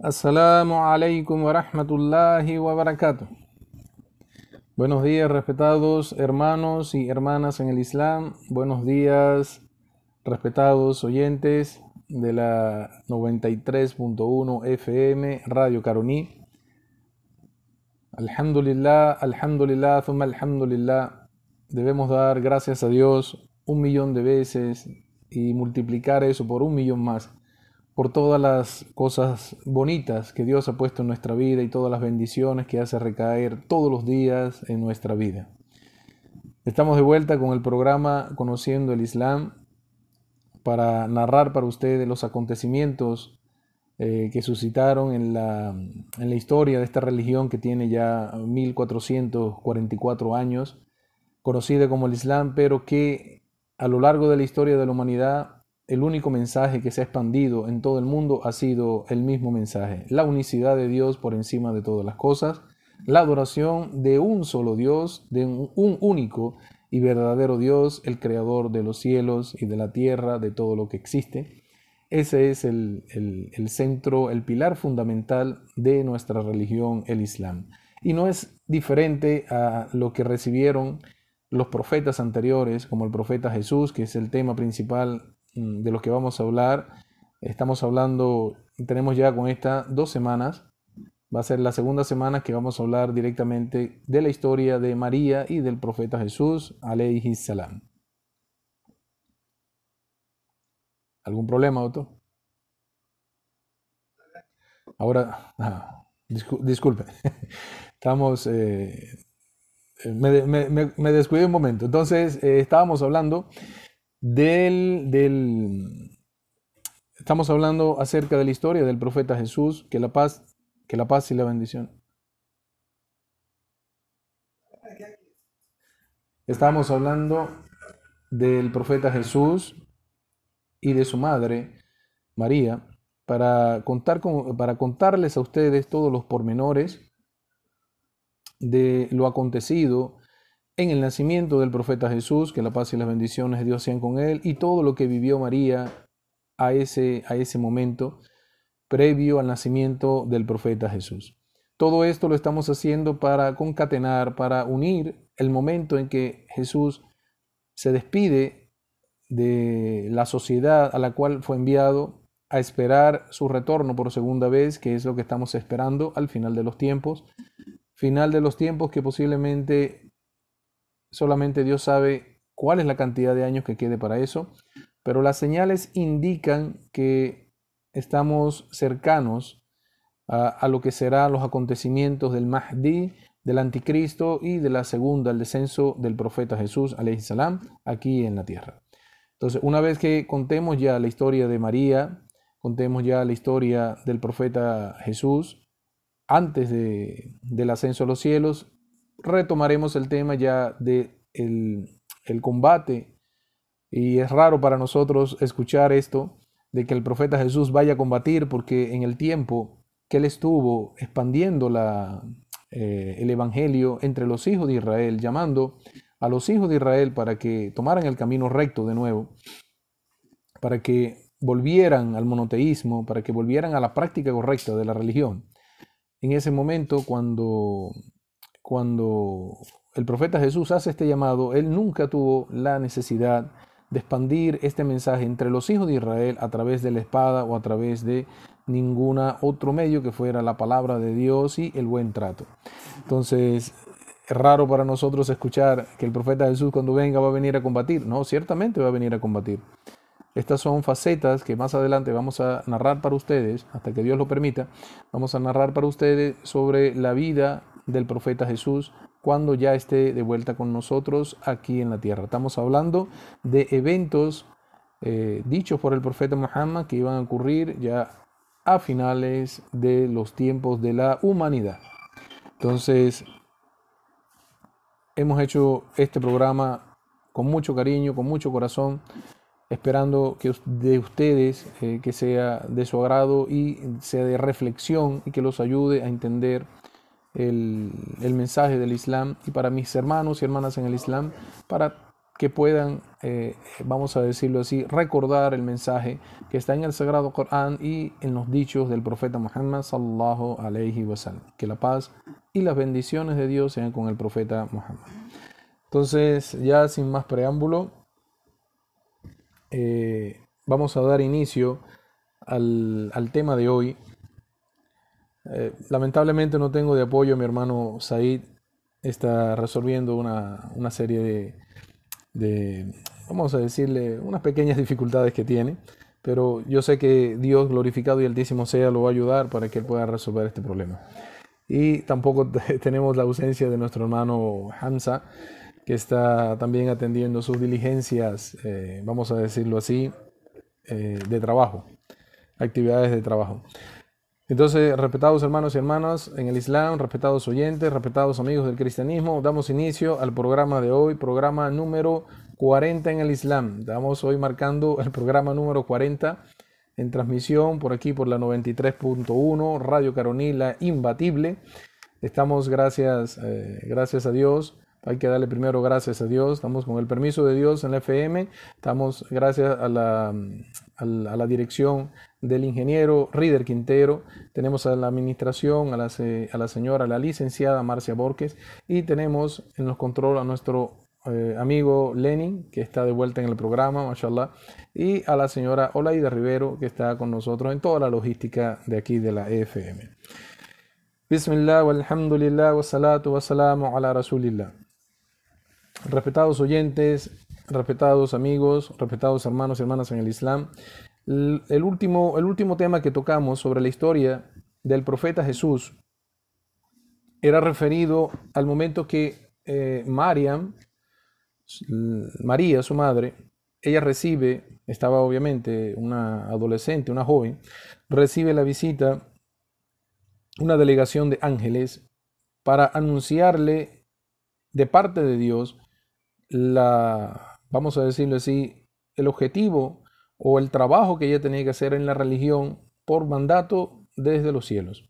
Assalamu alaikum wa rahmatullahi wa barakatuh. Buenos días, respetados hermanos y hermanas en el Islam. Buenos días, respetados oyentes de la 93.1 FM Radio Caroní. Alhamdulillah, alhamdulillah, thumma alhamdulillah. Debemos dar gracias a Dios un millón de veces y multiplicar eso por un millón más por todas las cosas bonitas que Dios ha puesto en nuestra vida y todas las bendiciones que hace recaer todos los días en nuestra vida. Estamos de vuelta con el programa Conociendo el Islam para narrar para ustedes los acontecimientos eh, que suscitaron en la, en la historia de esta religión que tiene ya 1444 años, conocida como el Islam, pero que a lo largo de la historia de la humanidad el único mensaje que se ha expandido en todo el mundo ha sido el mismo mensaje, la unicidad de Dios por encima de todas las cosas, la adoración de un solo Dios, de un único y verdadero Dios, el creador de los cielos y de la tierra, de todo lo que existe. Ese es el, el, centro, el pilar fundamental de nuestra religión, el Islam. Y no es diferente a lo que recibieron los profetas anteriores, como el profeta Jesús, que es el tema principal Mm, de los que vamos a hablar. Estamos hablando, tenemos ya con esta dos semanas. Va a ser la segunda semana que vamos a hablar directamente de la historia de María y del profeta Jesús, alayhi salam. ¿Algún problema, Otto? Ahora, ah, disculpe, estamos, eh, me, me, descuidé un momento. Entonces, eh, estábamos hablando del, del, estamos hablando acerca de la historia del profeta Jesús, que la paz, que la paz y la bendición. Estamos hablando del profeta Jesús y de su madre, María, para, contar para contarles a ustedes todos los pormenores de lo acontecido en el nacimiento del profeta Jesús, que la paz y las bendiciones de Dios sean con él, y todo lo que vivió María a ese, a ese momento previo al nacimiento del profeta Jesús. Todo esto lo estamos haciendo para concatenar, para unir el momento en que Jesús se despide de la sociedad a la cual fue enviado a esperar su retorno por segunda vez, que es lo que estamos esperando al final de los tiempos. Final de los tiempos que posiblemente Solamente Dios sabe cuál es la cantidad de años que quede para eso, pero las señales indican que estamos cercanos a, lo que serán los acontecimientos del Mahdi, del anticristo y de la segunda, el descenso del profeta Jesús, salam, aquí en la tierra. Entonces, una vez que contemos ya la historia de María, contemos ya la historia del profeta Jesús, antes del ascenso a los cielos, retomaremos el tema ya de el, combate. Y es raro para nosotros escuchar esto, de que el profeta Jesús vaya a combatir, porque en el tiempo que él estuvo expandiendo la, eh, el Evangelio entre los hijos de Israel, llamando a los hijos de Israel para que tomaran el camino recto de nuevo, para que volvieran al monoteísmo, para que volvieran a la práctica correcta de la religión. En ese momento, cuando cuando el profeta Jesús hace este llamado, él nunca tuvo la necesidad de expandir este mensaje entre los hijos de Israel a través de la espada o a través de ninguna otro medio que fuera la palabra de Dios y el buen trato. Entonces, es raro para nosotros escuchar que el profeta Jesús cuando venga va a venir a combatir. No, ciertamente va a venir a combatir. Estas son facetas que más adelante vamos a narrar para ustedes, hasta que Dios lo permita, vamos a narrar para ustedes sobre la vida del profeta Jesús cuando ya esté de vuelta con nosotros aquí en la tierra. Estamos hablando de eventos eh, dichos por el profeta Muhammad que iban a ocurrir ya a finales de los tiempos de la humanidad. Entonces, hemos hecho este programa con mucho cariño, con mucho corazón, esperando que de ustedes eh, que sea de su agrado y sea de reflexión y que los ayude a entender el, mensaje del Islam y para mis hermanos y hermanas en el Islam, para que puedan, eh, vamos a decirlo así, recordar el mensaje que está en el Sagrado Corán y en los dichos del profeta Muhammad sallallahu alayhi wa sallam. Que la paz y las bendiciones de Dios sean con el profeta Muhammad. Entonces, ya sin más preámbulo, eh, vamos a dar inicio al, tema de hoy. Eh, lamentablemente no tengo de apoyo mi hermano Said. Está resolviendo una, una serie de, de, vamos a decirle, unas pequeñas dificultades que tiene, pero yo sé que Dios glorificado y altísimo sea lo va a ayudar para que él pueda resolver este problema. Y tampoco tenemos la ausencia de nuestro hermano Hamza, que está también atendiendo sus diligencias, eh, vamos a decirlo así, eh, de trabajo, actividades de trabajo. Entonces, respetados hermanos y hermanas en el Islam, respetados oyentes, respetados amigos del cristianismo, damos inicio al programa de hoy, programa número 40 en el Islam. Estamos hoy marcando el programa número 40 en transmisión por aquí por la 93.1, Radio Caronila Imbatible. Estamos gracias, eh, gracias a Dios hay que darle primero gracias a Dios. Estamos con el permiso de Dios en la FM. Estamos gracias a la, a la, dirección del ingeniero Rider Quintero. Tenemos a la administración, a la, a la señora, la licenciada Marcia Borges. Y tenemos en los controles a nuestro eh, amigo Lenin, que está de vuelta en el programa, mashallah. Y a la señora Olaida Rivero, que está con nosotros en toda la logística de aquí de la FM. Bismillah, walhamdulillah, wassalatu wassalamu ala rasulillah. Respetados oyentes, respetados amigos, respetados hermanos y hermanas en el Islam, el último, el último tema que tocamos sobre la historia del profeta Jesús era referido al momento que eh, María, su madre, ella recibe, estaba obviamente una adolescente, una joven, recibe la visita, una delegación de ángeles para anunciarle de parte de Dios la, vamos a decirlo así, el objetivo o el trabajo que ella tenía que hacer en la religión por mandato desde los cielos.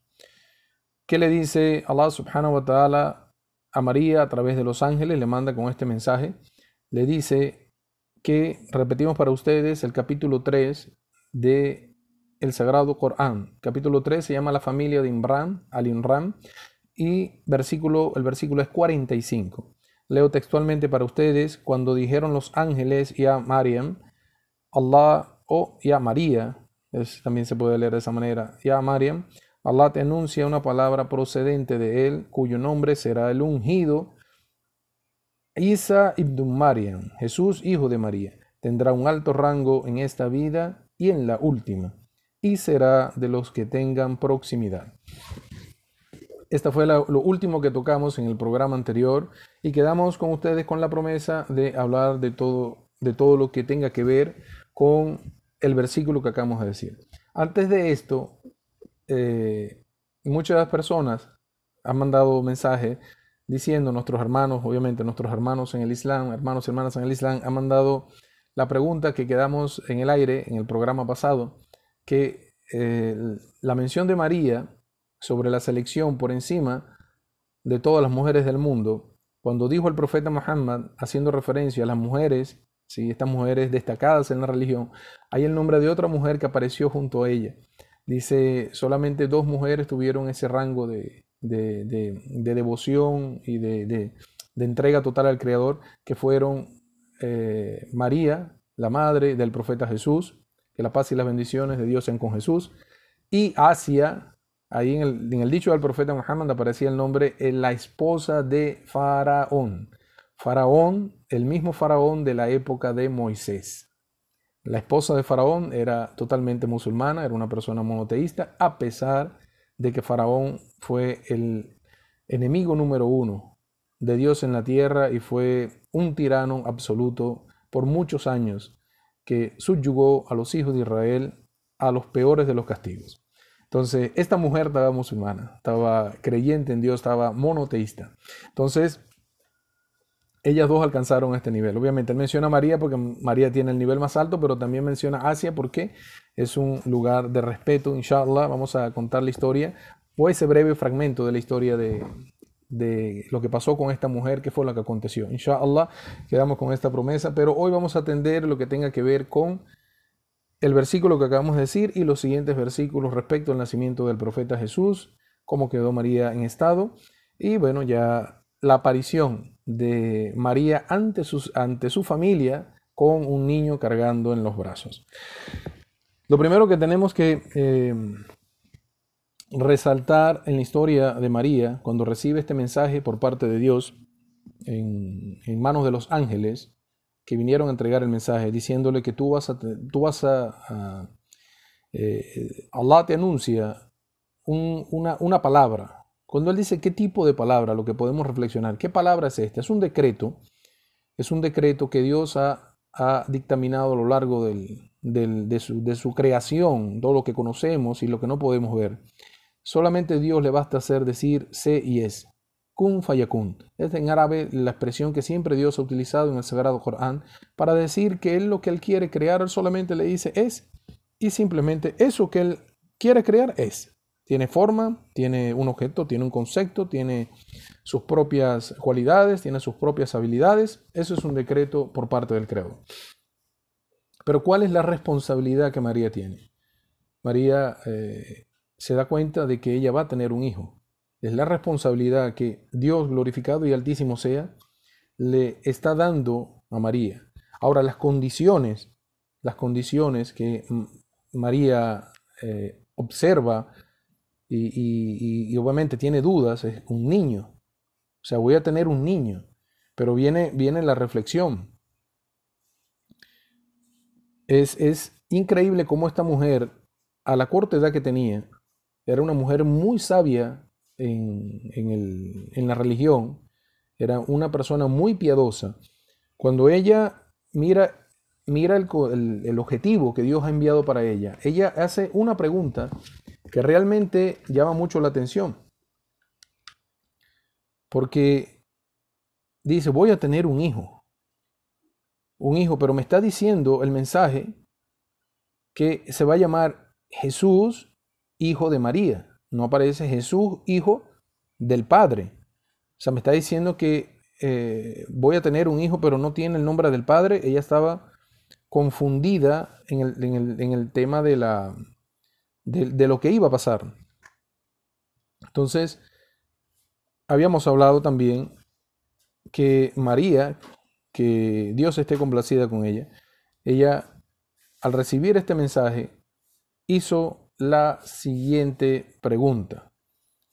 ¿Qué le dice Allah subhanahu wa ta'ala a María a través de los ángeles? Le manda con este mensaje. Le dice que repetimos para ustedes el capítulo 3 de el Sagrado Corán. Capítulo 3 se llama la familia de Imran, al-Imran, y versículo, el versículo es 45. Leo textualmente para ustedes, cuando dijeron los ángeles ya Mariam, Allah o ya María, también se puede leer de esa manera, ya Mariam, Allah te anuncia una palabra procedente de él, cuyo nombre será el ungido, Isa ibn Mariam, Jesús hijo de María, tendrá un alto rango en esta vida y en la última, y será de los que tengan proximidad. Esta fue lo último que tocamos en el programa anterior y quedamos con ustedes con la promesa de hablar de todo, de todo lo que tenga que ver con el versículo que acabamos de decir. Antes de esto, eh, muchas personas han mandado mensajes diciendo, nuestros hermanos, obviamente nuestros hermanos en el Islam, hermanos y hermanas en el Islam, han mandado la pregunta que quedamos en el aire en el programa pasado, que eh, la mención de María sobre la selección por encima de todas las mujeres del mundo, cuando dijo el profeta Muhammad, haciendo referencia a las mujeres, ¿sí? estas mujeres destacadas en la religión, hay el nombre de otra mujer que apareció junto a ella. Dice, solamente dos mujeres tuvieron ese rango de, devoción y de, entrega total al Creador, que fueron eh, María, la madre del profeta Jesús, que la paz y las bendiciones de Dios sean con Jesús, y Asia, Ahí en el, dicho del profeta Muhammad aparecía el nombre la esposa de Faraón. Faraón, el mismo Faraón de la época de Moisés. La esposa de Faraón era totalmente musulmana, era una persona monoteísta, a pesar de que Faraón fue el enemigo número uno de Dios en la tierra y fue un tirano absoluto por muchos años que subyugó a los hijos de Israel a los peores de los castigos. Entonces, esta mujer estaba musulmana, estaba creyente en Dios, estaba monoteísta. Entonces, ellas dos alcanzaron este nivel. Obviamente, él menciona a María porque María tiene el nivel más alto, pero también menciona Asia porque es un lugar de respeto. Inshallah, vamos a contar la historia o ese breve fragmento de la historia de, de lo que pasó con esta mujer, que fue lo que aconteció. Inshallah, quedamos con esta promesa, pero hoy vamos a atender lo que tenga que ver con el versículo que acabamos de decir y los siguientes versículos respecto al nacimiento del profeta Jesús, cómo quedó María en estado y bueno, ya la aparición de María ante, sus, ante su familia con un niño cargando en los brazos. Lo primero que tenemos que eh, resaltar en la historia de María, cuando recibe este mensaje por parte de Dios en, manos de los ángeles que vinieron a entregar el mensaje, diciéndole que tú vas a, tú vas a, eh, Allah te anuncia una, una palabra. Cuando Él dice qué tipo de palabra, lo que podemos reflexionar, ¿qué palabra es esta? Es un decreto, es un decreto que Dios ha, ha dictaminado a lo largo del, de, su, de, su, creación, todo lo que conocemos y lo que no podemos ver. Solamente Dios le basta hacer decir sé y es. Kun fayakun. Es en árabe la expresión que siempre Dios ha utilizado en el Sagrado Corán para decir que Él lo que Él quiere crear, Él solamente le dice es y simplemente eso que Él quiere crear es. Tiene forma, tiene un objeto, tiene un concepto, tiene sus propias cualidades, tiene sus propias habilidades. Eso es un decreto por parte del Creador. Pero ¿cuál es la responsabilidad que María tiene? María eh, se da cuenta de que ella va a tener un hijo. Es la responsabilidad que Dios glorificado y altísimo sea, le está dando a María. Ahora, las condiciones, las condiciones que María eh, observa y, obviamente tiene dudas, es un niño. O sea, voy a tener un niño. Pero viene, viene la reflexión. Es, es increíble cómo esta mujer, a la corta edad que tenía, era una mujer muy sabia en, la religión, era una persona muy piadosa. Cuando ella mira, mira el, el objetivo que Dios ha enviado para ella, ella hace una pregunta que realmente llama mucho la atención. Porque dice, voy a tener un hijo. Un hijo, pero me está diciendo el mensaje que se va a llamar Jesús hijo de María. No aparece Jesús, hijo del Padre. O sea, me está diciendo que eh, voy a tener un hijo, pero no tiene el nombre del Padre. Ella estaba confundida en el, tema de, la, de, lo que iba a pasar. Entonces, habíamos hablado también que María, que Dios esté complacida con ella, ella al recibir este mensaje hizo la siguiente pregunta.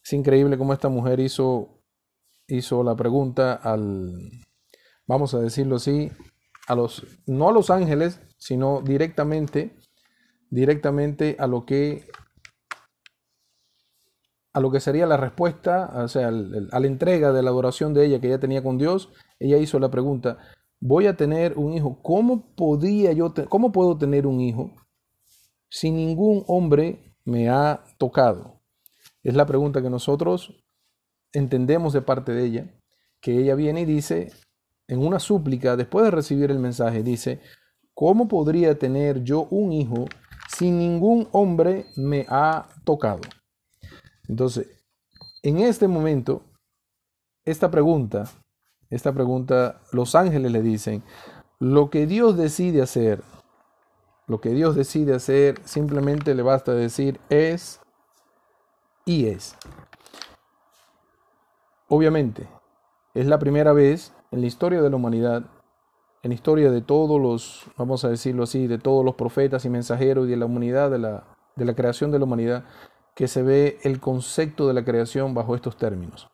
Es increíble cómo esta mujer hizo, hizo la pregunta al, vamos a decirlo así, a los, no a los ángeles, sino directamente, directamente a lo que a lo que sería la respuesta, o sea, a la entrega de la adoración de ella que ella tenía con Dios, ella hizo la pregunta, voy a tener un hijo, ¿cómo podía yo, cómo puedo tener un hijo si ningún hombre me ha tocado? Es la pregunta que nosotros entendemos de parte de ella, que ella viene y dice, en una súplica, después de recibir el mensaje, dice, ¿cómo podría tener yo un hijo si ningún hombre me ha tocado? Entonces, en este momento, esta pregunta, esta pregunta, los ángeles le dicen, lo que Dios decide hacer lo que Dios decide hacer, simplemente le basta decir es y es. Obviamente, es la primera vez en la historia de la humanidad, en la historia de todos los, vamos a decirlo así, de todos los profetas y mensajeros y de la humanidad, de la, de la creación de la humanidad, que se ve el concepto de la creación bajo estos términos,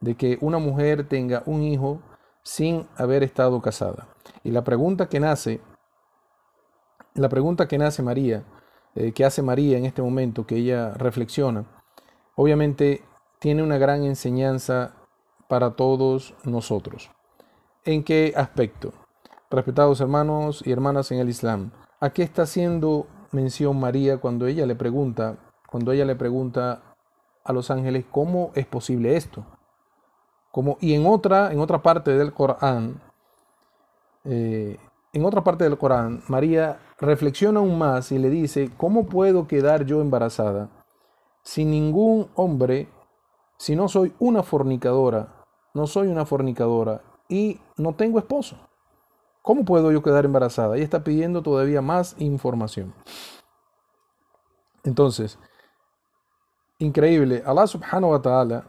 de que una mujer tenga un hijo sin haber estado casada. Y la pregunta que nace la pregunta que nace María, eh, que hace María en este momento, que ella reflexiona, obviamente tiene una gran enseñanza para todos nosotros. ¿En qué aspecto? Respetados hermanos y hermanas en el Islam, ¿a qué está haciendo mención María cuando ella le pregunta, cuando ella le pregunta a los ángeles cómo es posible esto? Como, y en otra, en otra parte del Corán, eh, en otra parte del Corán, María reflexiona aún más y le dice, ¿cómo puedo quedar yo embarazada si ningún hombre si no soy una fornicadora, no soy una fornicadora y no tengo esposo? ¿Cómo puedo yo quedar embarazada? Y está pidiendo todavía más información. Entonces, increíble, Allah subhanahu wa ta'ala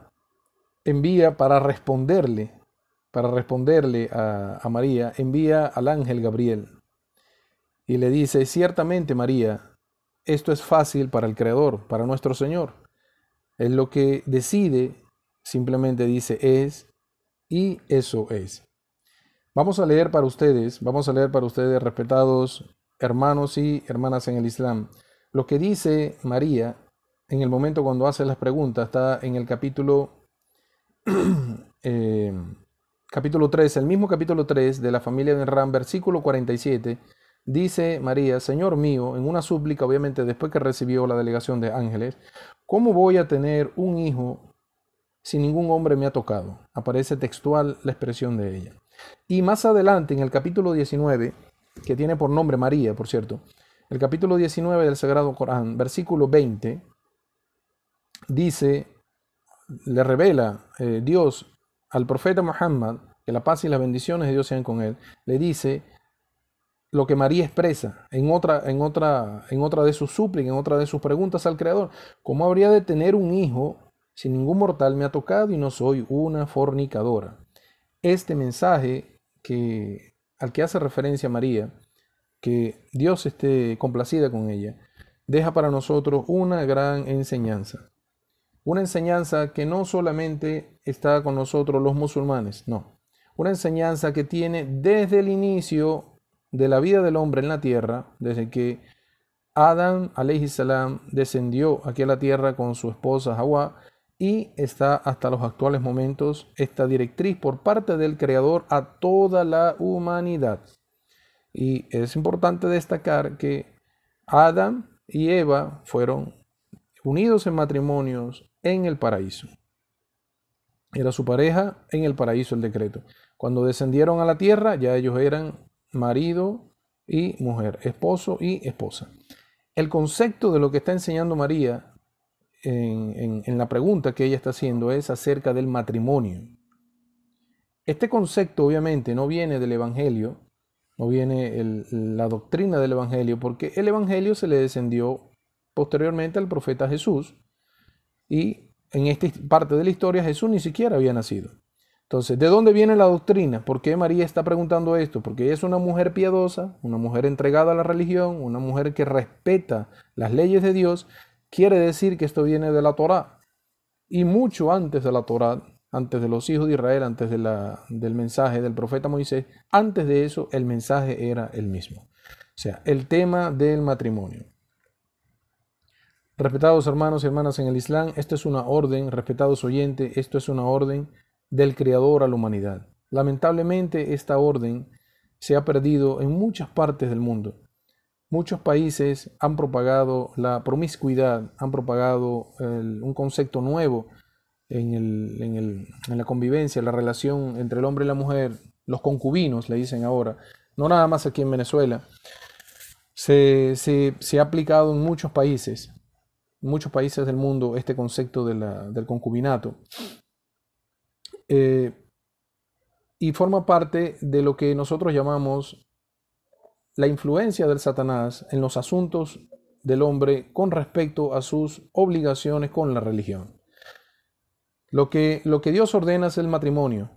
envía para responderle, para responderle a, a María, envía al ángel Gabriel y le dice, ciertamente María, esto es fácil para el Creador, para nuestro Señor. Es lo que decide, simplemente dice es y eso es. Vamos a leer para ustedes, vamos a leer para ustedes, respetados hermanos y hermanas en el Islam, lo que dice María en el momento cuando hace las preguntas, está en el capítulo, eh, capítulo 3, el mismo capítulo 3 de la familia de Ram, versículo 47, dice María, Señor mío, en una súplica, obviamente después que recibió la delegación de ángeles, ¿cómo voy a tener un hijo si ningún hombre me ha tocado? Aparece textual la expresión de ella. Y más adelante, en el capítulo 19, que tiene por nombre María, por cierto, el capítulo 19 del Sagrado Corán, versículo 20, dice, le revela eh, Dios al profeta Muhammad, que la paz y las bendiciones de Dios sean con él, le dice lo que María expresa en otra, en otra, en otra de sus súplicas, en otra de sus preguntas al Creador. ¿Cómo habría de tener un hijo si ningún mortal me ha tocado y no soy una fornicadora? Este mensaje que, al que hace referencia María que Dios esté complacida con ella, deja para nosotros una gran enseñanza. Una enseñanza que no solamente está con nosotros los musulmanes, no. Una enseñanza que tiene desde el inicio de la vida del hombre en la tierra, desde que Adán salam descendió aquí a la tierra con su esposa Hawa y está hasta los actuales momentos esta directriz por parte del Creador a toda la humanidad. Y es importante destacar que Adán y Eva fueron unidos en matrimonios en el paraíso. Era su pareja en el paraíso el decreto. Cuando descendieron a la tierra ya ellos eran marido y mujer, esposo y esposa. El concepto de lo que está enseñando María en, en, la pregunta que ella está haciendo es acerca del matrimonio. Este concepto obviamente no viene del Evangelio, no viene la doctrina del Evangelio, porque el Evangelio se le descendió posteriormente al profeta Jesús y en esta parte de la historia Jesús ni siquiera había nacido. Entonces, ¿de dónde viene la doctrina? ¿Por qué María está preguntando esto? Porque ella es una mujer piadosa, una mujer entregada a la religión, una mujer que respeta las leyes de Dios. Quiere decir que esto viene de la Torá. Y mucho antes de la Torá antes de los hijos de Israel, antes del mensaje del profeta Moisés, antes de eso el mensaje era el mismo. O sea, el tema del matrimonio. Respetados hermanos y hermanas en el Islam, esto es una orden, respetados oyentes, esto es una orden del Creador a la humanidad. Lamentablemente esta orden se ha perdido en muchas partes del mundo. Muchos países han propagado la promiscuidad, han propagado un concepto nuevo en, en, la convivencia, la relación entre el hombre y la mujer, los concubinos, le dicen ahora, no nada más aquí en Venezuela, se, se, ha aplicado en muchos países, muchos países del mundo, este concepto del concubinato. Eh, y forma parte de lo que nosotros llamamos la influencia del Satanás en los asuntos del hombre con respecto a sus obligaciones con la religión. Lo que, lo que Dios ordena es el matrimonio,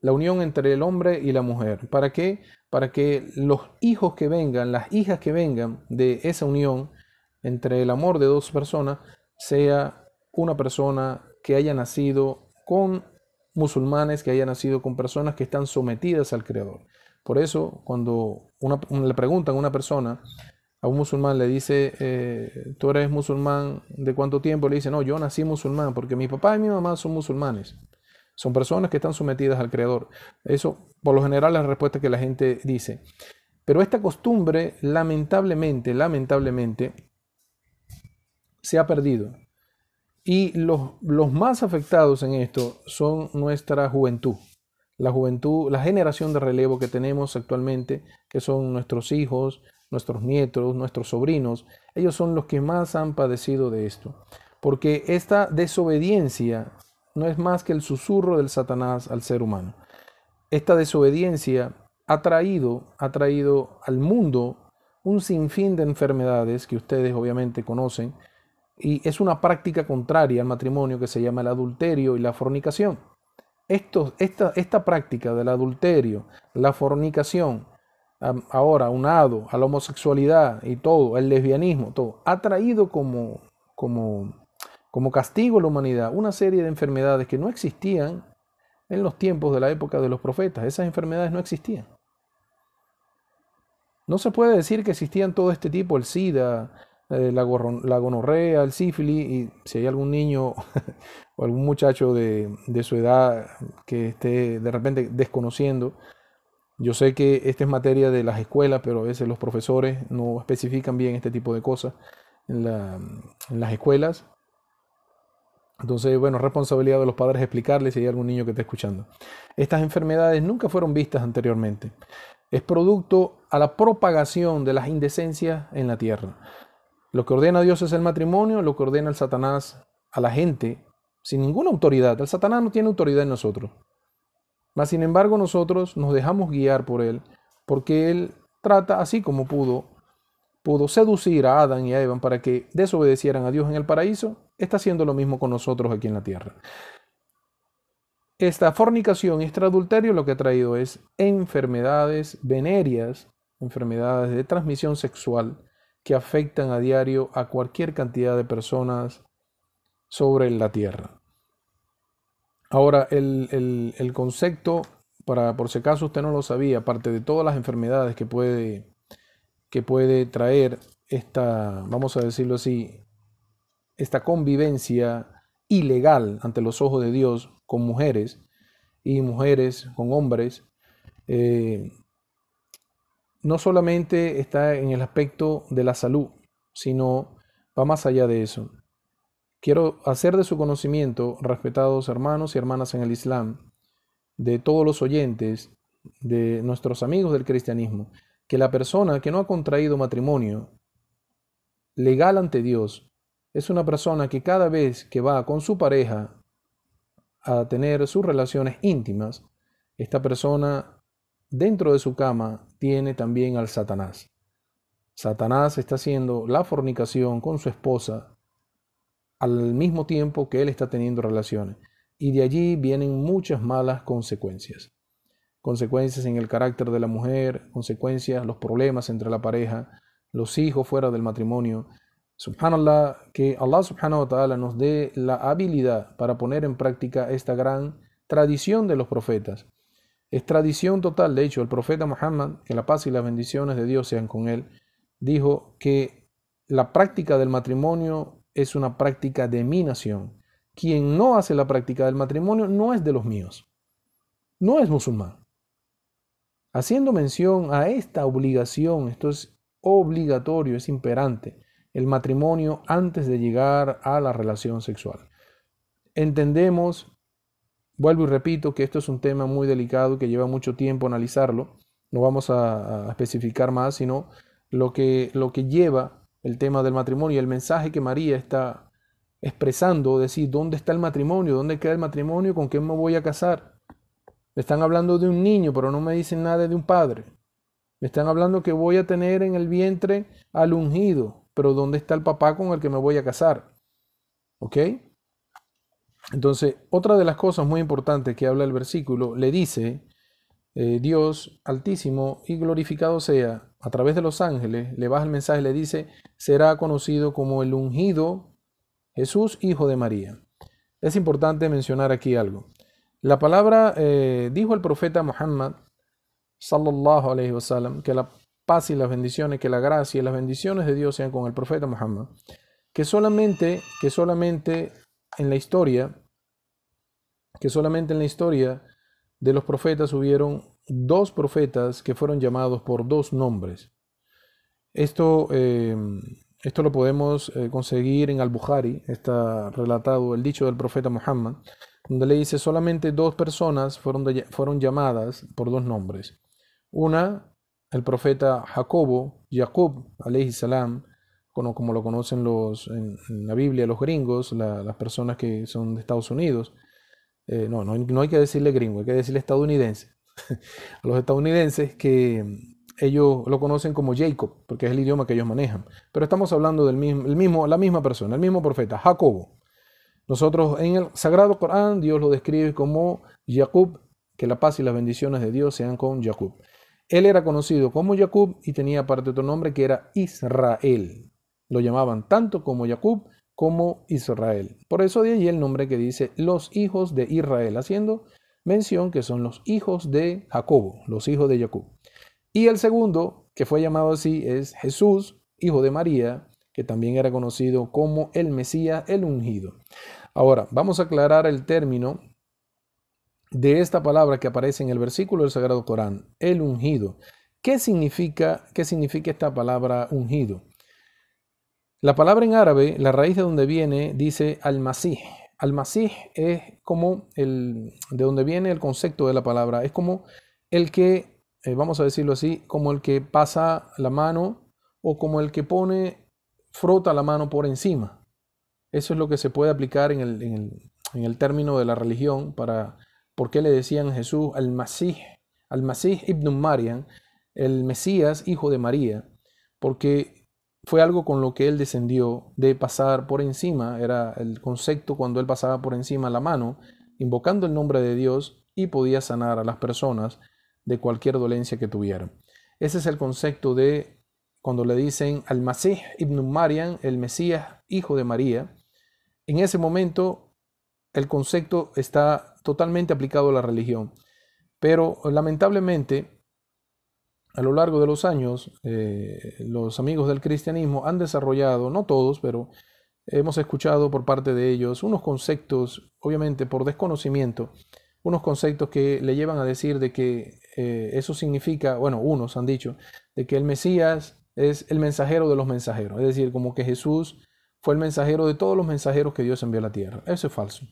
la unión entre el hombre y la mujer. ¿Para qué? Para que los hijos que vengan, las hijas que vengan de esa unión entre el amor de dos personas, sea una persona que haya nacido con musulmanes, que haya nacido con personas que están sometidas al Creador. Por eso, cuando le preguntan a una persona, a un musulmán le dice, eh, tú eres musulmán de cuánto tiempo, le dice, no, yo nací musulmán porque mi papá y mi mamá son musulmanes. Son personas que están sometidas al Creador. Eso, por lo general, es la respuesta que la gente dice. Pero esta costumbre, lamentablemente, lamentablemente, se ha perdido. Y los, los más afectados en esto son nuestra juventud. La juventud, la generación de relevo que tenemos actualmente, que son nuestros hijos, nuestros nietos, nuestros sobrinos, ellos son los que más han padecido de esto. Porque esta desobediencia no es más que el susurro del Satanás al ser humano. Esta desobediencia ha traído, ha traído al mundo un sinfín de enfermedades que ustedes obviamente conocen, y es una práctica contraria al matrimonio que se llama el adulterio y la fornicación. Esto, esta, esta práctica del adulterio, la fornicación, ahora unado a la homosexualidad y todo, el lesbianismo, todo, ha traído como, como, como castigo a la humanidad una serie de enfermedades que no existían en los tiempos de la época de los profetas. Esas enfermedades no existían. No se puede decir que existían todo este tipo, el SIDA, eh, la, gonorrea, el sífilis, y si hay algún niño o algún muchacho de, de, su edad que esté de repente desconociendo, yo sé que esta es materia de las escuelas, pero a veces los profesores no especifican bien este tipo de cosas en, las escuelas. Entonces, bueno, responsabilidad de los padres explicarles si hay algún niño que esté escuchando. Estas enfermedades nunca fueron vistas anteriormente. Es producto a la propagación de las indecencias en la tierra. Lo que ordena Dios es el matrimonio, lo que ordena el Satanás a la gente, sin ninguna autoridad. El Satanás no tiene autoridad en nosotros. Mas, sin embargo, nosotros nos dejamos guiar por él, porque él trata, así como pudo, pudo seducir a Adán y a Eva para que desobedecieran a Dios en el paraíso, está haciendo lo mismo con nosotros aquí en la tierra. Esta fornicación y este adulterio lo que ha traído es enfermedades venéreas, enfermedades de transmisión sexual, que afectan a diario a cualquier cantidad de personas sobre la tierra. Ahora, el, concepto, para, por si acaso usted no lo sabía, aparte de todas las enfermedades que puede, que puede traer esta, vamos a decirlo así, esta convivencia ilegal ante los ojos de Dios con mujeres y mujeres con hombres, eh, no solamente está en el aspecto de la salud, sino va más allá de eso. Quiero hacer de su conocimiento, respetados hermanos y hermanas en el Islam, de todos los oyentes, de nuestros amigos del cristianismo, que la persona que no ha contraído matrimonio legal ante Dios es una persona que cada vez que va con su pareja a tener sus relaciones íntimas, esta persona dentro de su cama tiene también al Satanás. Satanás está haciendo la fornicación con su esposa al mismo tiempo que él está teniendo relaciones. Y de allí vienen muchas malas consecuencias. Consecuencias en el carácter de la mujer, consecuencias, los problemas entre la pareja, los hijos fuera del matrimonio. Subhanallah, que Allah subhanahu wa ta'ala nos dé la habilidad para poner en práctica esta gran tradición de los profetas es tradición total, de hecho, el profeta Muhammad, que la paz y las bendiciones de Dios sean con él, dijo que la práctica del matrimonio es una práctica de mi nación. Quien no hace la práctica del matrimonio no es de los míos, no es musulmán. Haciendo mención a esta obligación, esto es obligatorio, es imperante, el matrimonio antes de llegar a la relación sexual. Entendemos Vuelvo y repito que esto es un tema muy delicado que lleva mucho tiempo analizarlo. No vamos a, especificar más, sino lo que, lo que lleva el tema del matrimonio, el mensaje que María está expresando, decir, ¿dónde está el matrimonio? ¿Dónde queda el matrimonio? ¿Con quién me voy a casar? Me están hablando de un niño, pero no me dicen nada de un padre. Me están hablando que voy a tener en el vientre al ungido, pero ¿dónde está el papá con el que me voy a casar? ¿Ok? Entonces, otra de las cosas muy importantes que habla el versículo, le dice, eh, Dios altísimo y glorificado sea, a través de los ángeles, le baja el mensaje, le dice, será conocido como el ungido Jesús, hijo de María. Es importante mencionar aquí algo. La palabra, eh, dijo el profeta Muhammad, sallallahu alayhi wasallam, que la paz y las bendiciones, que la gracia y las bendiciones de Dios sean con el profeta Muhammad, que solamente, que solamente en la historia, que solamente en la historia de los profetas hubieron dos profetas que fueron llamados por dos nombres. Esto, em, esto lo podemos eh, conseguir en Al-Bukhari, está relatado el dicho del profeta Muhammad, donde le dice solamente dos personas fueron, fueron llamadas por dos nombres. Una, el profeta Jacobo, Jacob, alayhi salam, como, lo conocen los, en, la Biblia los gringos, las personas que son de Estados Unidos. eh, no, no, hay que decirle gringo, hay que decirle estadounidense, a los estadounidenses que ellos lo conocen como Jacob, porque es el idioma que ellos manejan. Pero estamos hablando del mismo, el mismo, la misma persona, el mismo profeta, Jacobo. Nosotros en el Sagrado Corán, Dios lo describe como Jacob, que la paz y las bendiciones de Dios sean con Jacob. Él era conocido como Jacob y tenía aparte otro nombre que era Israel. Lo llamaban tanto como Jacob como Israel. Por eso de allí el nombre que dice los hijos de Israel, haciendo mención que son los hijos de Jacobo, los hijos de Jacob. Y el segundo, que fue llamado así, es Jesús, hijo de María, que también era conocido como el Mesías, el ungido. Ahora, vamos a aclarar el término de esta palabra que aparece en el versículo del Sagrado Corán, el ungido. ¿Qué significa, qué significa esta palabra ungido? La palabra en árabe, la raíz de donde viene, dice al-masih. Al-masih es como el, de donde viene el concepto de la palabra, es como el que, eh, vamos a decirlo así, como el que pasa la mano o como el que pone, frota la mano por encima. Eso es lo que se puede aplicar en el, en el, término de la religión para por qué le decían Jesús al-masih, al-masih ibn Mariam, el Mesías, hijo de María, porque fue algo con lo que él descendió de pasar por encima, era el concepto cuando él pasaba por encima la mano, invocando el nombre de Dios y podía sanar a las personas de cualquier dolencia que tuvieran. Ese es el concepto de cuando le dicen al Masih ibn Mariam, el Mesías, hijo de María. En ese momento el concepto está totalmente aplicado a la religión. Pero lamentablemente a lo largo de los años, eh, los amigos del cristianismo han desarrollado, no todos, pero hemos escuchado por parte de ellos unos conceptos, obviamente por desconocimiento, unos conceptos que le llevan a decir de que eh, eso significa, bueno, unos han dicho, de que el Mesías es el mensajero de los mensajeros, es decir, como que Jesús fue el mensajero de todos los mensajeros que Dios envió a la tierra. Eso es falso.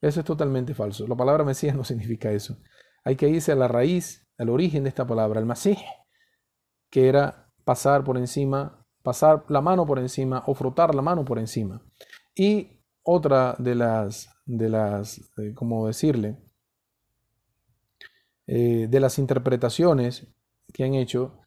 Eso es totalmente falso. La palabra Mesías no significa eso. Hay que irse a la raíz el origen de esta palabra, el masih, que era pasar por encima, pasar la mano por encima o frotar la mano por encima. Y otra de las, de las, eh, ¿cómo decirle? Eh, de las interpretaciones que han hecho,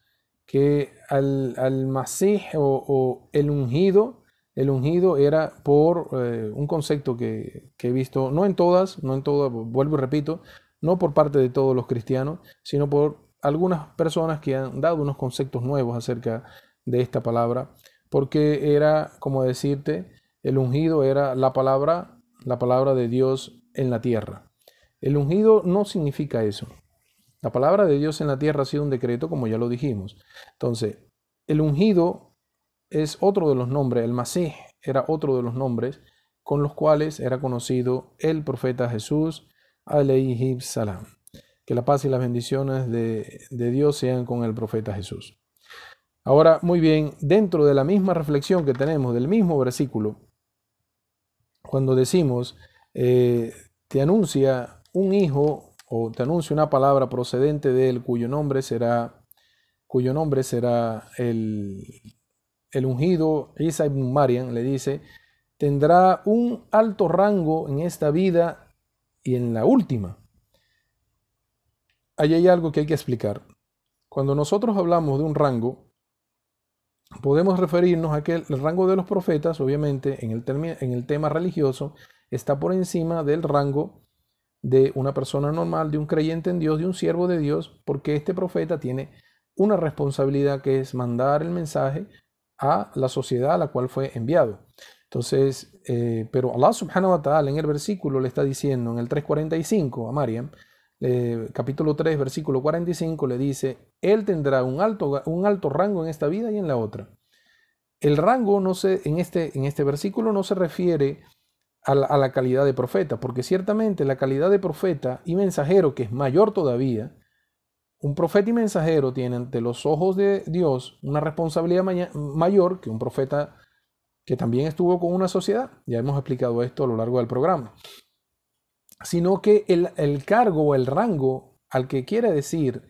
que al, al masih o, el ungido, el ungido era por eh, un concepto que, que, he visto, no en todas, no en todas, vuelvo y repito, no por parte de todos los cristianos, sino por algunas personas que han dado unos conceptos nuevos acerca de esta palabra, porque era, como decirte, el ungido era la palabra, la palabra de Dios en la tierra. El ungido no significa eso. La palabra de Dios en la tierra ha sido un decreto, como ya lo dijimos. Entonces, el ungido es otro de los nombres, el Masih era otro de los nombres con los cuales era conocido el profeta Jesús alayhi. Que la paz y las bendiciones de, de Dios sean con el profeta Jesús. Ahora, muy bien, dentro de la misma reflexión que tenemos del mismo versículo, cuando decimos, eh, te anuncia un hijo o te anuncia una palabra procedente de él cuyo nombre será, cuyo nombre será el, el ungido Isa ibn Mariam, le dice, tendrá un alto rango en esta vida y en la última. Ahí hay algo que hay que explicar. Cuando nosotros hablamos de un rango, podemos referirnos a que el rango de los profetas, obviamente, en el, en el tema religioso, está por encima del rango de una persona normal, de un creyente en Dios, de un siervo de Dios, porque este profeta tiene una responsabilidad que es mandar el mensaje a la sociedad a la cual fue enviado. Entonces, eh, pero Allah subhanahu wa ta'ala en el versículo le está diciendo, en el 345 a Mariam, capítulo 3, versículo 45, le dice, Él tendrá un alto, un alto rango en esta vida y en la otra. El rango no se, en, este, en este versículo no se refiere a la, a la calidad de profeta, porque ciertamente la calidad de profeta y mensajero, que es mayor todavía, un profeta y mensajero tienen ante los ojos de Dios una responsabilidad mayor que un profeta que también estuvo con una sociedad, ya hemos explicado esto a lo largo del programa, sino que el, cargo o el rango al que quiere decir,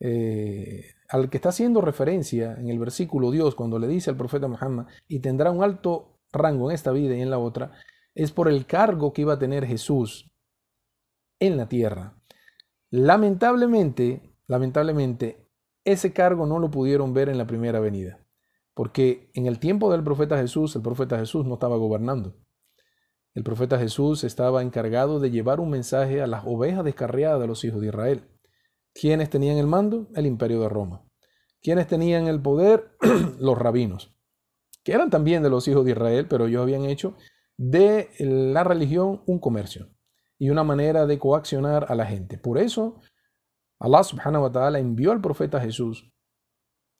eh, al que está haciendo referencia en el versículo Dios cuando le dice al profeta Muhammad, y tendrá un alto rango en esta vida y en la otra, es por el cargo que iba a tener Jesús en la tierra. Lamentablemente, lamentablemente, ese cargo no lo pudieron ver en la primera venida, porque en el tiempo del profeta Jesús, el profeta Jesús no estaba gobernando. El profeta Jesús estaba encargado de llevar un mensaje a las ovejas descarriadas de los hijos de Israel. ¿Quiénes tenían el mando? El imperio de Roma. ¿Quiénes tenían el poder? los rabinos, que eran también de los hijos de Israel, pero ellos habían hecho de la religión un comercio y una manera de coaccionar a la gente. Por eso, Allah subhanahu wa ta'ala envió al profeta Jesús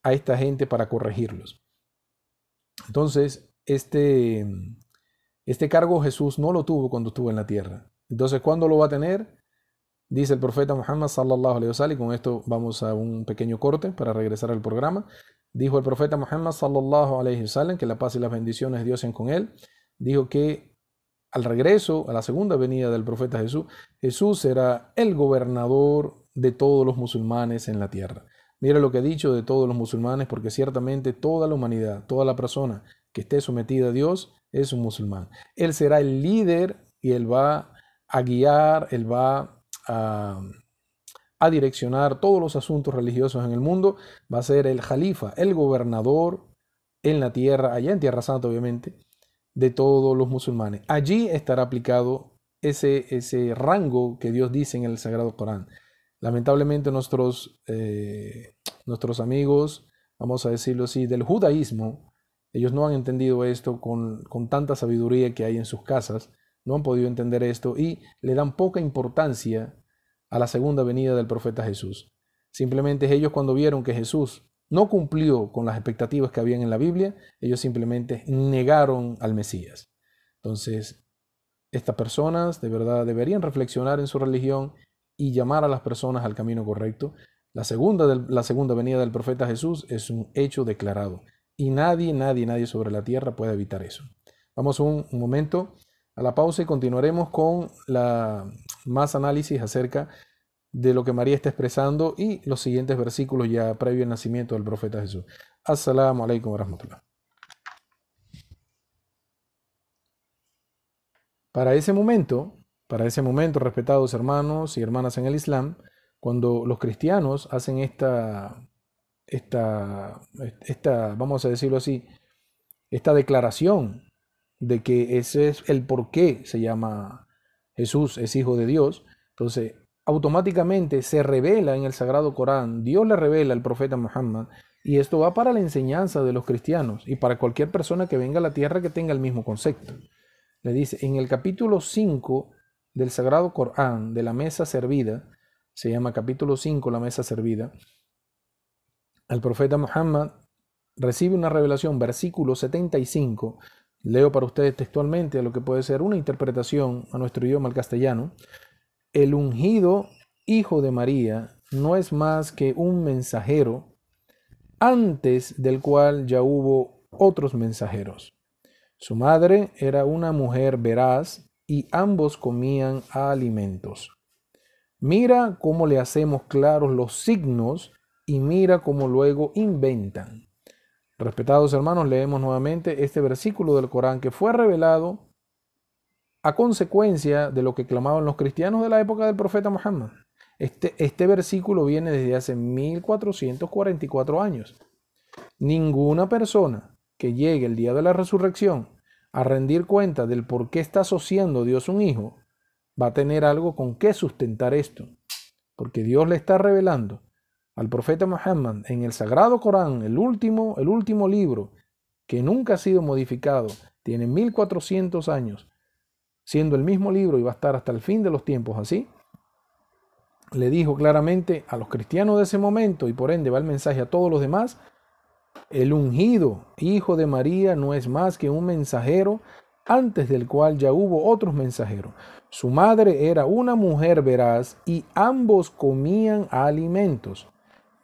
a esta gente para corregirlos. Entonces, este, este cargo Jesús no lo tuvo cuando estuvo en la tierra. Entonces, ¿cuándo lo va a tener? Dice el profeta Muhammad sallallahu alaihi wasallam, y con esto vamos a un pequeño corte para regresar al programa. Dijo el profeta Muhammad sallallahu alaihi wasallam que la paz y las bendiciones de Dios sean con él. Dijo que al regreso, a la segunda venida del profeta Jesús, Jesús será el gobernador de todos los musulmanes en la tierra. Mira lo que ha dicho de todos los musulmanes, porque ciertamente toda la humanidad, toda la persona que esté sometida a Dios es un musulmán. Él será el líder y él va a guiar, él va a, direccionar todos los asuntos religiosos en el mundo, va a ser el jalifa, el gobernador en la tierra, allá en Tierra Santa obviamente, de todos los musulmanes. Allí estará aplicado ese, ese rango que Dios dice en el Sagrado Corán. Lamentablemente nuestros, eh, nuestros amigos, vamos a decirlo así, del judaísmo, ellos no han entendido esto con, con tanta sabiduría que hay en sus casas, no han podido entender esto y le dan poca importancia a la segunda venida del profeta Jesús. Simplemente ellos cuando vieron que Jesús no cumplió con las expectativas que habían en la Biblia, ellos simplemente negaron al Mesías. Entonces, estas personas de verdad deberían reflexionar en su religión y llamar a las personas al camino correcto. La segunda, la segunda venida del profeta Jesús es un hecho declarado y nadie, nadie, nadie sobre la tierra puede evitar eso. Vamos un, momento a la pausa y continuaremos con la más análisis acerca de lo que María está expresando y los siguientes versículos ya previo al nacimiento del profeta Jesús. Assalamu alaikum wa rahmatullah. Para ese momento, para ese momento, respetados hermanos y hermanas en el Islam, cuando los cristianos hacen esta, esta, esta, vamos a decirlo así, esta declaración de que ese es el por qué se llama Jesús es hijo de Dios, entonces automáticamente se revela en el Sagrado Corán, Dios le revela al profeta Muhammad, y esto va para la enseñanza de los cristianos y para cualquier persona que venga a la tierra que tenga el mismo concepto. Le dice, en el capítulo 5 del Sagrado Corán, de la mesa servida, se llama capítulo 5, la mesa servida, el profeta Muhammad recibe una revelación, versículo 75, Leo para ustedes textualmente lo que puede ser una interpretación a nuestro idioma, al castellano. El ungido Hijo de María no es más que un mensajero antes del cual ya hubo otros mensajeros. Su madre era una mujer veraz y ambos comían alimentos. Mira cómo le hacemos claros los signos y mira cómo luego inventan. Respetados hermanos, leemos nuevamente este versículo del Corán que fue revelado a consecuencia de lo que clamaban los cristianos de la época del profeta Muhammad. Este, este versículo viene desde hace 1444 años. Ninguna persona que llegue el día de la resurrección a rendir cuenta del por qué está asociando Dios un hijo, va a tener algo con qué sustentar esto. Porque Dios le está revelando al profeta Muhammad en el Sagrado Corán, el último, el último libro que nunca ha sido modificado, tiene 1400 años, siendo el mismo libro y va a estar hasta el fin de los tiempos así, le dijo claramente a los cristianos de ese momento y por ende va el mensaje a todos los demás, el ungido hijo de María no es más que un mensajero antes del cual ya hubo otros mensajeros. Su madre era una mujer veraz y ambos comían alimentos.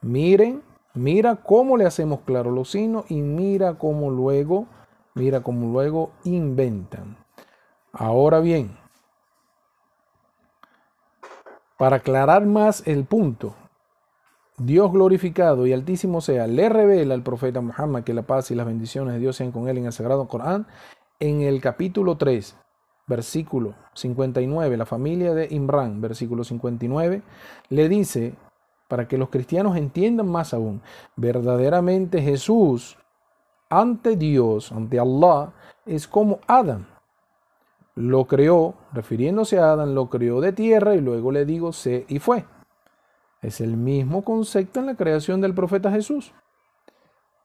Miren, mira cómo le hacemos claro los signos y mira cómo luego, mira cómo luego inventan. Ahora bien, para aclarar más el punto, Dios glorificado y altísimo sea, le revela al profeta Muhammad que la paz y las bendiciones de Dios sean con él en el Sagrado Corán, en el capítulo 3, versículo 59, la familia de Imran, versículo 59, le dice, para que los cristianos entiendan más aún, verdaderamente Jesús ante Dios, ante Allah, es como Adán. Lo creó, refiriéndose a Adán, lo creó de tierra y luego le digo, sé y fue. Es el mismo concepto en la creación del profeta Jesús.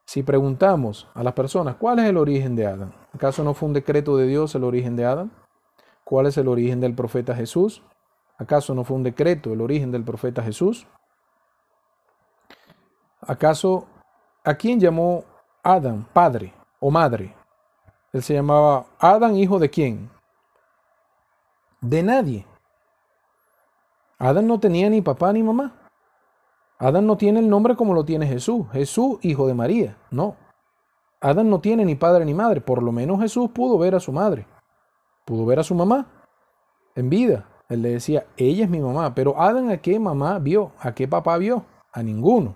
Si preguntamos a las personas, ¿cuál es el origen de Adán? ¿Acaso no fue un decreto de Dios el origen de Adán? ¿Cuál es el origen del profeta Jesús? ¿Acaso no fue un decreto el origen del profeta Jesús? ¿Acaso a quién llamó Adán padre o madre? Él se llamaba Adán hijo de quién? De nadie. Adán no tenía ni papá ni mamá. Adán no tiene el nombre como lo tiene Jesús. Jesús hijo de María. No. Adán no tiene ni padre ni madre. Por lo menos Jesús pudo ver a su madre. Pudo ver a su mamá en vida. Él le decía, ella es mi mamá. Pero Adán a qué mamá vio? ¿A qué papá vio? A ninguno.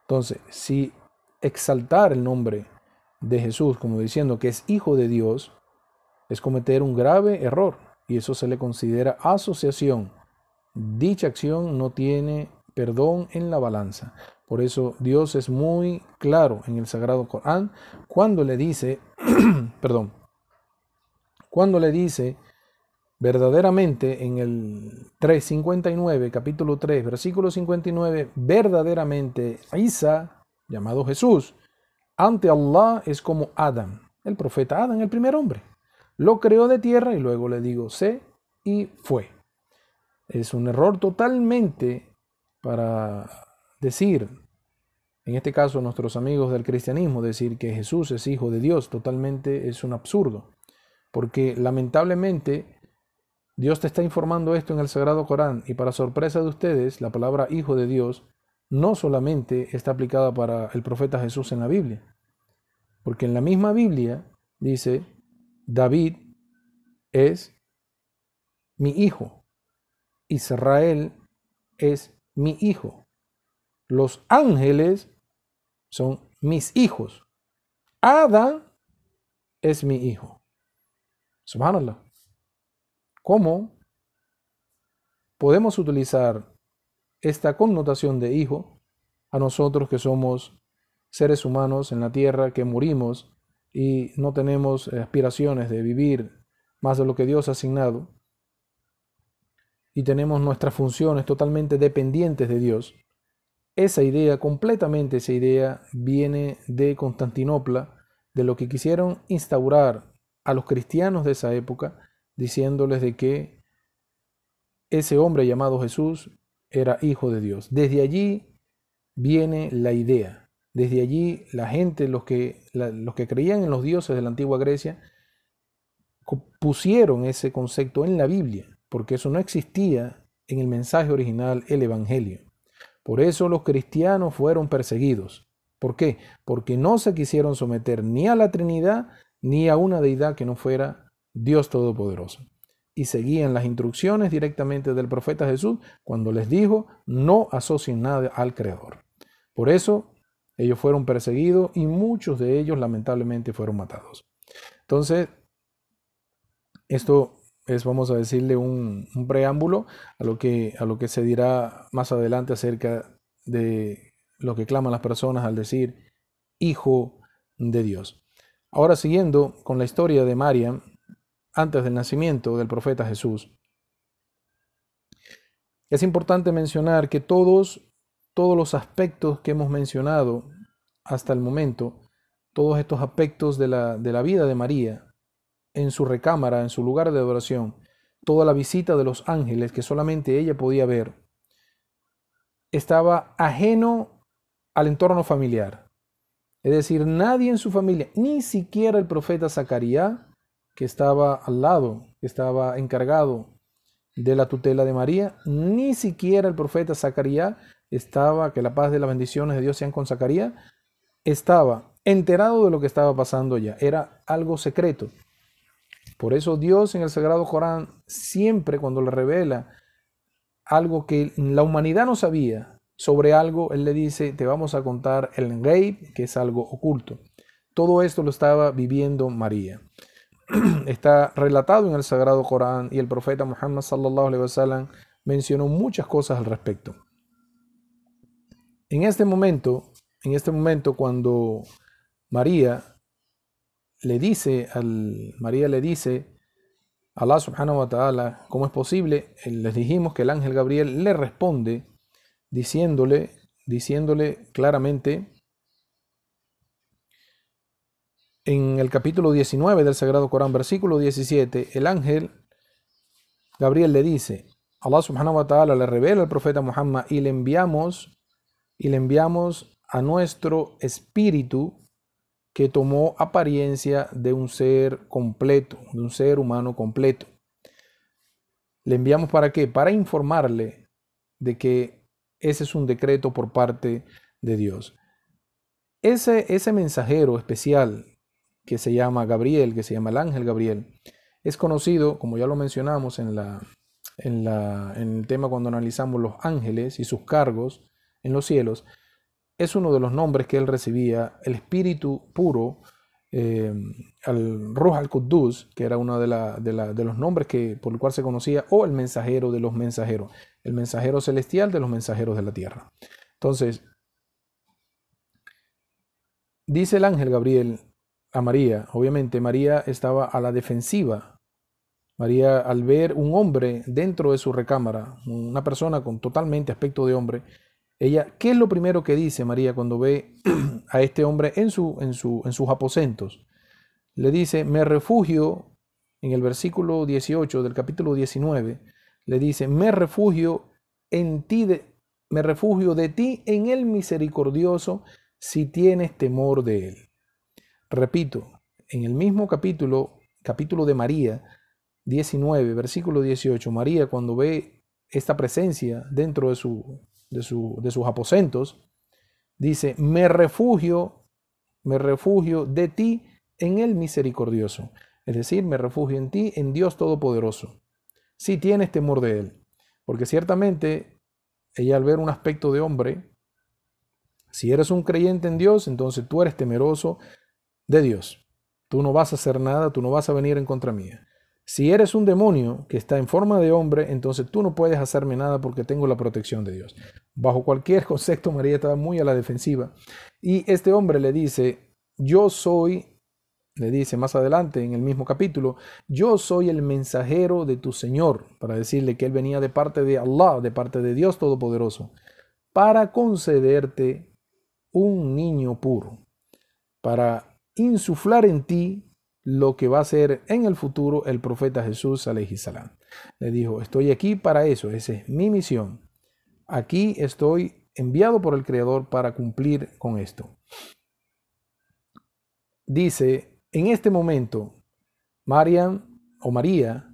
Entonces, si exaltar el nombre de Jesús como diciendo que es hijo de Dios, es cometer un grave error y eso se le considera asociación. Dicha acción no tiene perdón en la balanza. Por eso Dios es muy claro en el Sagrado Corán cuando le dice, perdón, cuando le dice verdaderamente en el 359, capítulo 3, versículo 59, verdaderamente Isa, llamado Jesús, ante Allah es como Adán, el profeta Adán, el primer hombre. Lo creó de tierra y luego le digo, sé y fue. Es un error totalmente para decir, en este caso nuestros amigos del cristianismo, decir que Jesús es hijo de Dios, totalmente es un absurdo. Porque lamentablemente Dios te está informando esto en el Sagrado Corán y para sorpresa de ustedes, la palabra Hijo de Dios no solamente está aplicada para el profeta Jesús en la Biblia, porque en la misma Biblia dice, David es mi hijo, Israel es mi hijo, los ángeles son mis hijos, Adán es mi hijo. Subhanallah. ¿Cómo podemos utilizar esta connotación de hijo a nosotros que somos seres humanos en la tierra, que morimos y no tenemos aspiraciones de vivir más de lo que Dios ha asignado? Y tenemos nuestras funciones totalmente dependientes de Dios, esa idea, completamente esa idea, viene de Constantinopla, de lo que quisieron instaurar a los cristianos de esa época diciéndoles de que ese hombre llamado Jesús era hijo de Dios. Desde allí viene la idea. Desde allí la gente, los que, los que creían en los dioses de la antigua Grecia, pusieron ese concepto en la Biblia, porque eso no existía en el mensaje original, el Evangelio. Por eso los cristianos fueron perseguidos. ¿Por qué? Porque no se quisieron someter ni a la Trinidad ni a una deidad que no fuera Dios Todopoderoso. Y seguían las instrucciones directamente del profeta Jesús cuando les dijo, no asocien nada al Creador. Por eso ellos fueron perseguidos y muchos de ellos lamentablemente fueron matados. Entonces, esto es, vamos a decirle, un, preámbulo a lo, que, a lo que se dirá más adelante acerca de lo que claman las personas al decir hijo de Dios. Ahora siguiendo con la historia de María, antes del nacimiento del profeta Jesús. Es importante mencionar que todos, todos los aspectos que hemos mencionado hasta el momento, todos estos aspectos de la, de la vida de María, en su recámara, en su lugar de adoración, toda la visita de los ángeles que solamente ella podía ver, estaba ajeno al entorno familiar. Es decir, nadie en su familia, ni siquiera el profeta Zacarías, que estaba al lado, que estaba encargado de la tutela de María, ni siquiera el profeta Zacarías estaba, que la paz de las bendiciones de Dios sean con Zacarías, estaba enterado de lo que estaba pasando ya, era algo secreto. Por eso Dios en el Sagrado Corán siempre cuando le revela algo que la humanidad no sabía sobre algo, Él le dice, te vamos a contar el rey, que es algo oculto. Todo esto lo estaba viviendo María. está relatado en el Sagrado Corán y el profeta Muhammad sallallahu alaihi wasallam mencionó muchas cosas al respecto. En este momento, en este momento cuando María le dice al María le dice a Allah subhanahu wa ta'ala, ¿cómo es posible? Les dijimos que el ángel Gabriel le responde diciéndole diciéndole claramente en el capítulo 19 del Sagrado Corán, versículo 17, el ángel Gabriel le dice, Allah subhanahu wa ta'ala le revela al profeta Muhammad y le enviamos y le enviamos a nuestro espíritu que tomó apariencia de un ser completo, de un ser humano completo. Le enviamos para qué? Para informarle de que ese es un decreto por parte de Dios. Ese, ese mensajero especial que se llama Gabriel, que se llama el ángel Gabriel, es conocido, como ya lo mencionamos en, la, en, la, en el tema cuando analizamos los ángeles y sus cargos en los cielos, es uno de los nombres que él recibía, el espíritu puro, eh, al Ruh al-Quddus, que era uno de, de, los nombres que, por el cual se conocía, o el mensajero de los mensajeros, el mensajero celestial de los mensajeros de la tierra. Entonces, dice el ángel Gabriel a María, obviamente María estaba a la defensiva. María al ver un hombre dentro de su recámara, una persona con totalmente aspecto de hombre, ella, ¿qué es lo primero que dice María cuando ve a este hombre en, su, en, su, en sus aposentos? Le dice, me refugio, en el versículo 18 del capítulo 19, le dice, me refugio en ti, de, me refugio de ti en el misericordioso si tienes temor de él. Repito, en el mismo capítulo, capítulo de María, 19, versículo 18, María cuando ve esta presencia dentro de su, de, sus aposentos, dice, me refugio, me refugio de ti en el misericordioso. Es decir, me refugio en ti, en Dios Todopoderoso. Si tienes temor de Él. Porque ciertamente ella al ver un aspecto de hombre, si eres un creyente en Dios, entonces tú eres temeroso de Dios. Tú no vas a hacer nada, tú no vas a venir en contra mía. Si eres un demonio que está en forma de hombre, entonces tú no puedes hacerme nada porque tengo la protección de Dios. Bajo cualquier concepto, María estaba muy a la defensiva. Y este hombre le dice, yo soy, le dice más adelante en el mismo capítulo, yo soy el mensajero de tu Señor, para decirle que él venía de parte de Allah, de parte de Dios Todopoderoso, para concederte un niño puro, para insuflar en ti lo que va a ser en el futuro el profeta Jesús salam. Le dijo, estoy aquí para eso, esa es mi misión. Aquí estoy enviado por el Creador para cumplir con esto. Dice, en este momento, Marian o María,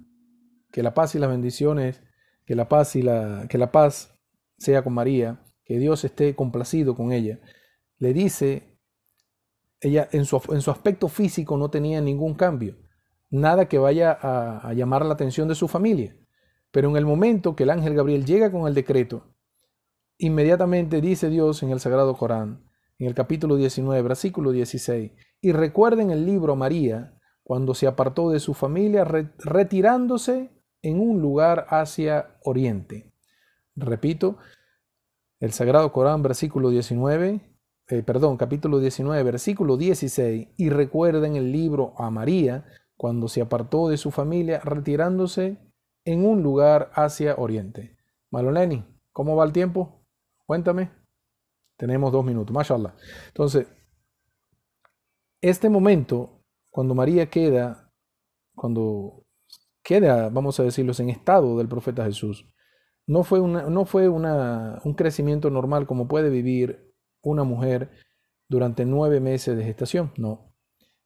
que la paz y las bendiciones, que la paz y la, que la paz sea con María, que Dios esté complacido con ella, le dice ella en su, en su aspecto físico no tenía ningún cambio, nada que vaya a, llamar la atención de su familia. Pero en el momento que el ángel Gabriel llega con el decreto, inmediatamente dice Dios en el Sagrado Corán, en el capítulo 19, versículo 16, y recuerden el libro María, cuando se apartó de su familia, retirándose en un lugar hacia oriente. Repito, el Sagrado Corán, versículo 19, eh, perdón, capítulo 19, versículo 16, y recuerden el libro a María cuando se apartó de su familia retirándose en un lugar hacia oriente. Maloneni, ¿cómo va el tiempo? Cuéntame. Tenemos dos minutos, mashallah. Entonces, este momento, cuando María queda, cuando queda, vamos a decirlo, en estado del profeta Jesús, no fue, una, no fue una, un crecimiento normal como puede vivir una mujer durante nueve meses de gestación. No,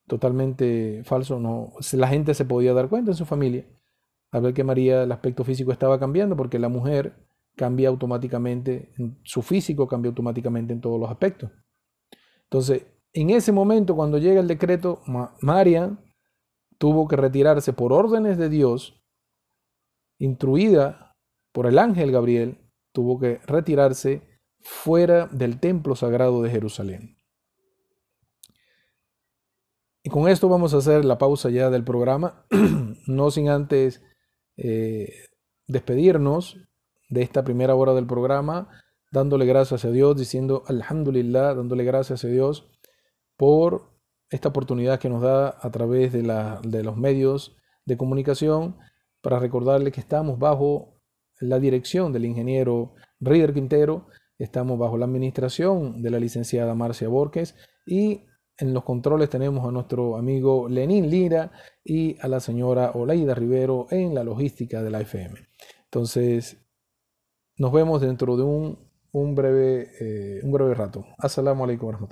totalmente falso. No, la gente se podía dar cuenta en su familia al ver que María el aspecto físico estaba cambiando, porque la mujer cambia automáticamente, su físico cambia automáticamente en todos los aspectos. Entonces, en ese momento, cuando llega el decreto, María tuvo que retirarse por órdenes de Dios, instruida por el ángel Gabriel, tuvo que retirarse fuera del templo sagrado de Jerusalén. Y con esto vamos a hacer la pausa ya del programa, no sin antes eh, despedirnos de esta primera hora del programa, dándole gracias a Dios, diciendo Alhamdulillah, dándole gracias a Dios por esta oportunidad que nos da a través de, la, de los medios de comunicación para recordarle que estamos bajo la dirección del ingeniero Rider Quintero, estamos bajo la administración de la licenciada Marcia Borges y en los controles tenemos a nuestro amigo Lenín Lira y a la señora Oleida Rivero en la logística de la FM. Entonces, nos vemos dentro de un, un breve, eh, un breve rato. Assalamu alaikum